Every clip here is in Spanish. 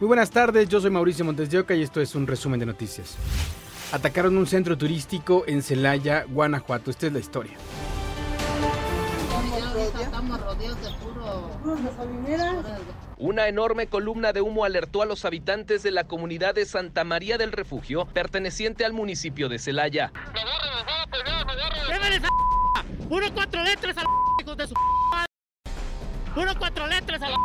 Muy buenas tardes, yo soy Mauricio Montes de Oca y esto es un resumen de noticias. Atacaron un centro turístico en Celaya, Guanajuato. Esta es la historia. Una enorme columna de humo alertó a los habitantes de la comunidad de Santa María del Refugio, perteneciente al municipio de Celaya. ¡Uno cuatro letras a la de su ¡Uno cuatro letras a la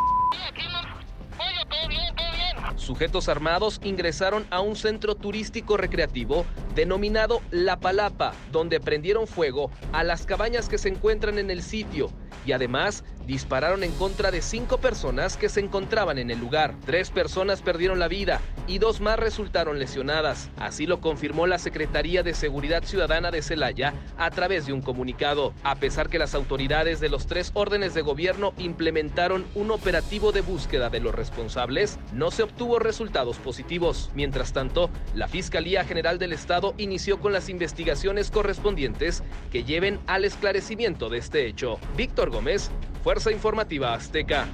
Sujetos armados ingresaron a un centro turístico recreativo denominado La Palapa, donde prendieron fuego a las cabañas que se encuentran en el sitio y además dispararon en contra de cinco personas que se encontraban en el lugar. Tres personas perdieron la vida y dos más resultaron lesionadas. Así lo confirmó la Secretaría de Seguridad Ciudadana de Celaya a través de un comunicado. A pesar que las autoridades de los tres órdenes de gobierno implementaron un operativo de búsqueda de los responsables, no se obtuvo resultados positivos. Mientras tanto, la Fiscalía General del Estado inició con las investigaciones correspondientes que lleven al esclarecimiento de este hecho. Víctor Gómez, Fuerza Informativa Azteca.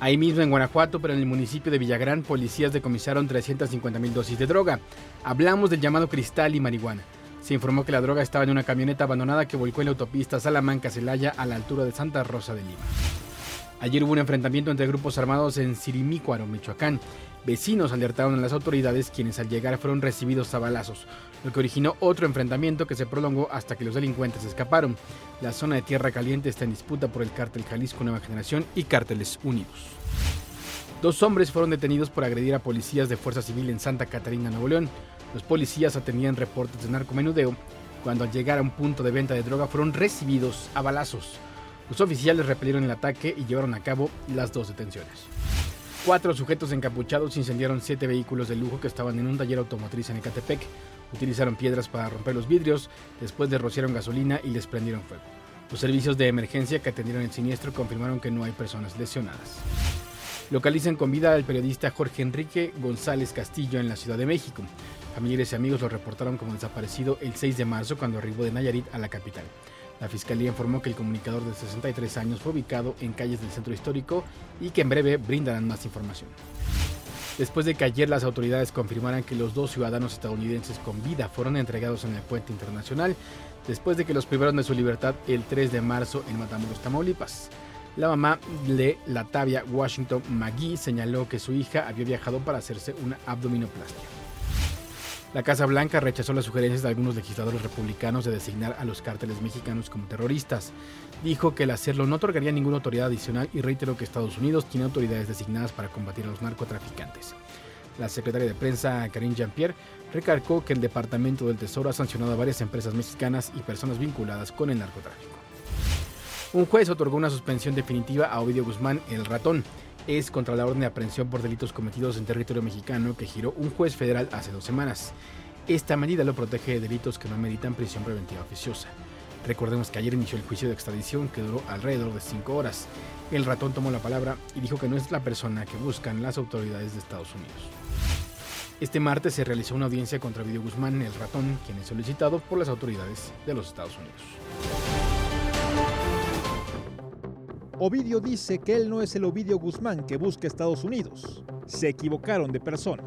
Ahí mismo en Guanajuato, pero en el municipio de Villagrán, policías decomisaron 350 mil dosis de droga. Hablamos del llamado cristal y marihuana. Se informó que la droga estaba en una camioneta abandonada que volcó en la autopista Salamanca-Celaya a la altura de Santa Rosa de Lima. Ayer hubo un enfrentamiento entre grupos armados en Sirimícuaro, Michoacán. Vecinos alertaron a las autoridades quienes al llegar fueron recibidos a balazos, lo que originó otro enfrentamiento que se prolongó hasta que los delincuentes escaparon. La zona de Tierra Caliente está en disputa por el cártel Jalisco Nueva Generación y Cárteles Unidos. Dos hombres fueron detenidos por agredir a policías de Fuerza Civil en Santa Catarina, Nuevo León. Los policías atendían reportes de narcomenudeo cuando al llegar a un punto de venta de droga fueron recibidos a balazos. Los oficiales repelieron el ataque y llevaron a cabo las dos detenciones. Cuatro sujetos encapuchados incendiaron siete vehículos de lujo que estaban en un taller automotriz en Ecatepec. Utilizaron piedras para romper los vidrios, después de rociaron gasolina y les prendieron fuego. Los servicios de emergencia que atendieron el siniestro confirmaron que no hay personas lesionadas. Localizan con vida al periodista Jorge Enrique González Castillo en la Ciudad de México. Familiares y amigos lo reportaron como desaparecido el 6 de marzo cuando arribó de Nayarit a la capital. La fiscalía informó que el comunicador de 63 años fue ubicado en calles del centro histórico y que en breve brindarán más información. Después de que ayer las autoridades confirmaran que los dos ciudadanos estadounidenses con vida fueron entregados en el puente internacional, después de que los privaron de su libertad el 3 de marzo en Matamoros, Tamaulipas. La mamá de Latavia Washington McGee señaló que su hija había viajado para hacerse una abdominoplastia. La Casa Blanca rechazó las sugerencias de algunos legisladores republicanos de designar a los cárteles mexicanos como terroristas. Dijo que el hacerlo no otorgaría ninguna autoridad adicional y reiteró que Estados Unidos tiene autoridades designadas para combatir a los narcotraficantes. La secretaria de prensa, Karine Jean-Pierre, recalcó que el Departamento del Tesoro ha sancionado a varias empresas mexicanas y personas vinculadas con el narcotráfico. Un juez otorgó una suspensión definitiva a Ovidio Guzmán, el ratón, es contra la orden de aprehensión por delitos cometidos en territorio mexicano que giró un juez federal hace dos semanas. Esta medida lo protege de delitos que no meritan prisión preventiva oficiosa. Recordemos que ayer inició el juicio de extradición que duró alrededor de cinco horas. El ratón tomó la palabra y dijo que no es la persona que buscan las autoridades de Estados Unidos. Este martes se realizó una audiencia contra Video Guzmán, el ratón, quien es solicitado por las autoridades de los Estados Unidos. Ovidio dice que él no es el Ovidio Guzmán que busca Estados Unidos. Se equivocaron de persona.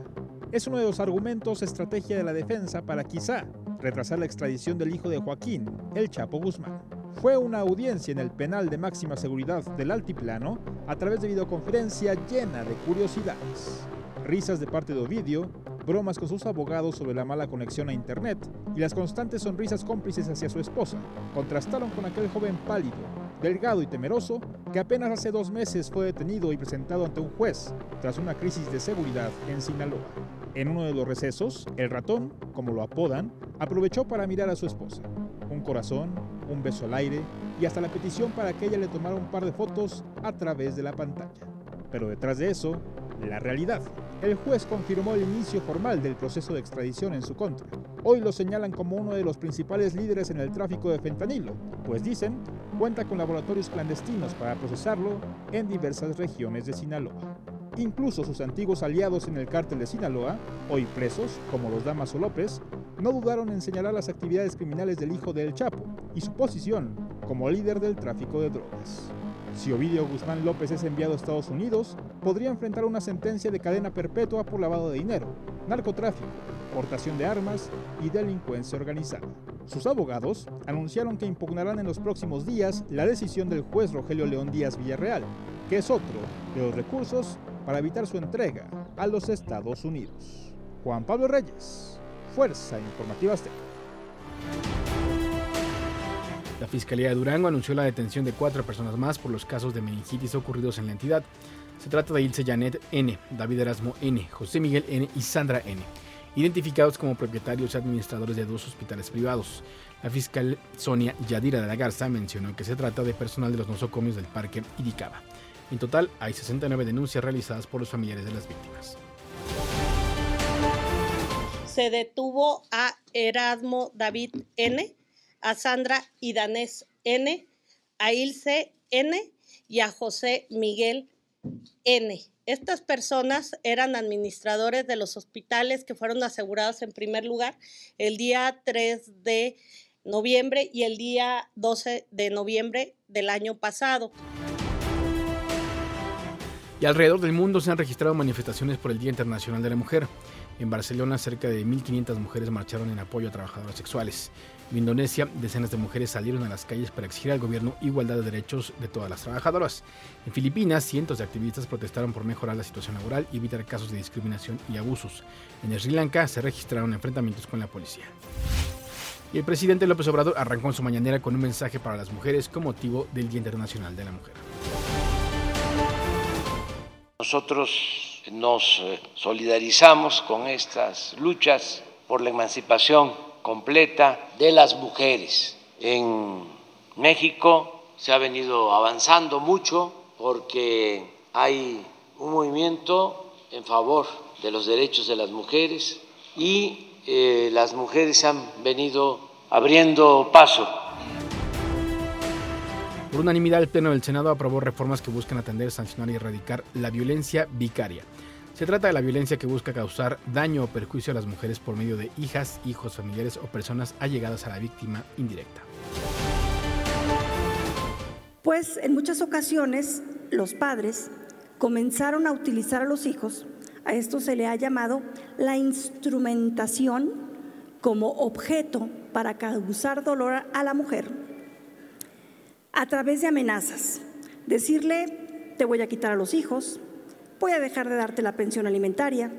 Es uno de los argumentos estrategia de la defensa para quizá retrasar la extradición del hijo de Joaquín, el Chapo Guzmán. Fue una audiencia en el penal de máxima seguridad del Altiplano a través de videoconferencia llena de curiosidades. Risas de parte de Ovidio, bromas con sus abogados sobre la mala conexión a Internet y las constantes sonrisas cómplices hacia su esposa contrastaron con aquel joven pálido, delgado y temeroso, que apenas hace dos meses fue detenido y presentado ante un juez tras una crisis de seguridad en Sinaloa. En uno de los recesos, el ratón, como lo apodan, aprovechó para mirar a su esposa. Un corazón, un beso al aire y hasta la petición para que ella le tomara un par de fotos a través de la pantalla. Pero detrás de eso, la realidad. El juez confirmó el inicio formal del proceso de extradición en su contra. Hoy lo señalan como uno de los principales líderes en el tráfico de fentanilo, pues dicen cuenta con laboratorios clandestinos para procesarlo en diversas regiones de Sinaloa. Incluso sus antiguos aliados en el cártel de Sinaloa, hoy presos, como los Damaso López, no dudaron en señalar las actividades criminales del hijo del Chapo y su posición como líder del tráfico de drogas. Si Ovidio Guzmán López es enviado a Estados Unidos, podría enfrentar una sentencia de cadena perpetua por lavado de dinero, narcotráfico, portación de armas y delincuencia organizada. Sus abogados anunciaron que impugnarán en los próximos días la decisión del juez Rogelio León Díaz Villarreal, que es otro de los recursos para evitar su entrega a los Estados Unidos. Juan Pablo Reyes, Fuerza Informativa Azteca. La Fiscalía de Durango anunció la detención de cuatro personas más por los casos de meningitis ocurridos en la entidad. Se trata de Ilse Janet N., David Erasmo N., José Miguel N. y Sandra N., identificados como propietarios y administradores de dos hospitales privados. La fiscal Sonia Yadira de la Garza mencionó que se trata de personal de los nosocomios del Parque Iricaba. En total, hay 69 denuncias realizadas por los familiares de las víctimas. Se detuvo a Erasmo David N., a Sandra Idanés N., a Ilse N. y a José Miguel N. Estas personas eran administradores de los hospitales que fueron asegurados en primer lugar el día 3 de noviembre y el día 12 de noviembre del año pasado. Y alrededor del mundo se han registrado manifestaciones por el Día Internacional de la Mujer. En Barcelona, cerca de 1.500 mujeres marcharon en apoyo a trabajadoras sexuales. En Indonesia, decenas de mujeres salieron a las calles para exigir al gobierno igualdad de derechos de todas las trabajadoras. En Filipinas, cientos de activistas protestaron por mejorar la situación laboral y evitar casos de discriminación y abusos. En Sri Lanka se registraron enfrentamientos con la policía. Y el presidente López Obrador arrancó en su mañanera con un mensaje para las mujeres con motivo del Día Internacional de la Mujer. Nosotros nos eh, solidarizamos con estas luchas por la emancipación completa de las mujeres. En México se ha venido avanzando mucho porque hay un movimiento en favor de los derechos de las mujeres y eh, las mujeres han venido abriendo paso por unanimidad, el Pleno del Senado aprobó reformas que buscan atender, sancionar y erradicar la violencia vicaria. Se trata de la violencia que busca causar daño o perjuicio a las mujeres por medio de hijas, hijos, familiares o personas allegadas a la víctima indirecta. Pues en muchas ocasiones los padres comenzaron a utilizar a los hijos, a esto se le ha llamado la instrumentación como objeto para causar dolor a la mujer a través de amenazas. Decirle, te voy a quitar a los hijos, voy a dejar de darte la pensión alimentaria.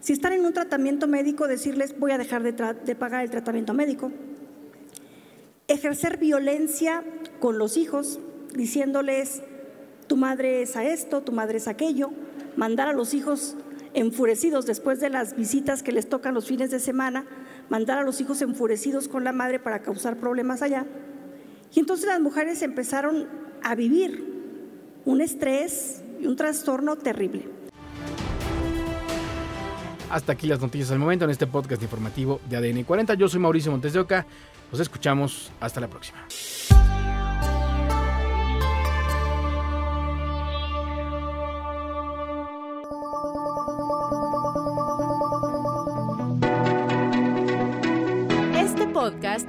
Si están en un tratamiento médico, decirles, voy a dejar de, pagar el tratamiento médico. Ejercer violencia con los hijos, diciéndoles, tu madre es a esto, tu madre es aquello. Mandar a los hijos enfurecidos después de las visitas que les tocan los fines de semana, mandar a los hijos enfurecidos con la madre para causar problemas allá. Y entonces las mujeres empezaron a vivir un estrés y un trastorno terrible. Hasta aquí las noticias al momento en este podcast informativo de ADN 40. Yo soy Mauricio Montes de Oca. Nos escuchamos. Hasta la próxima. podcast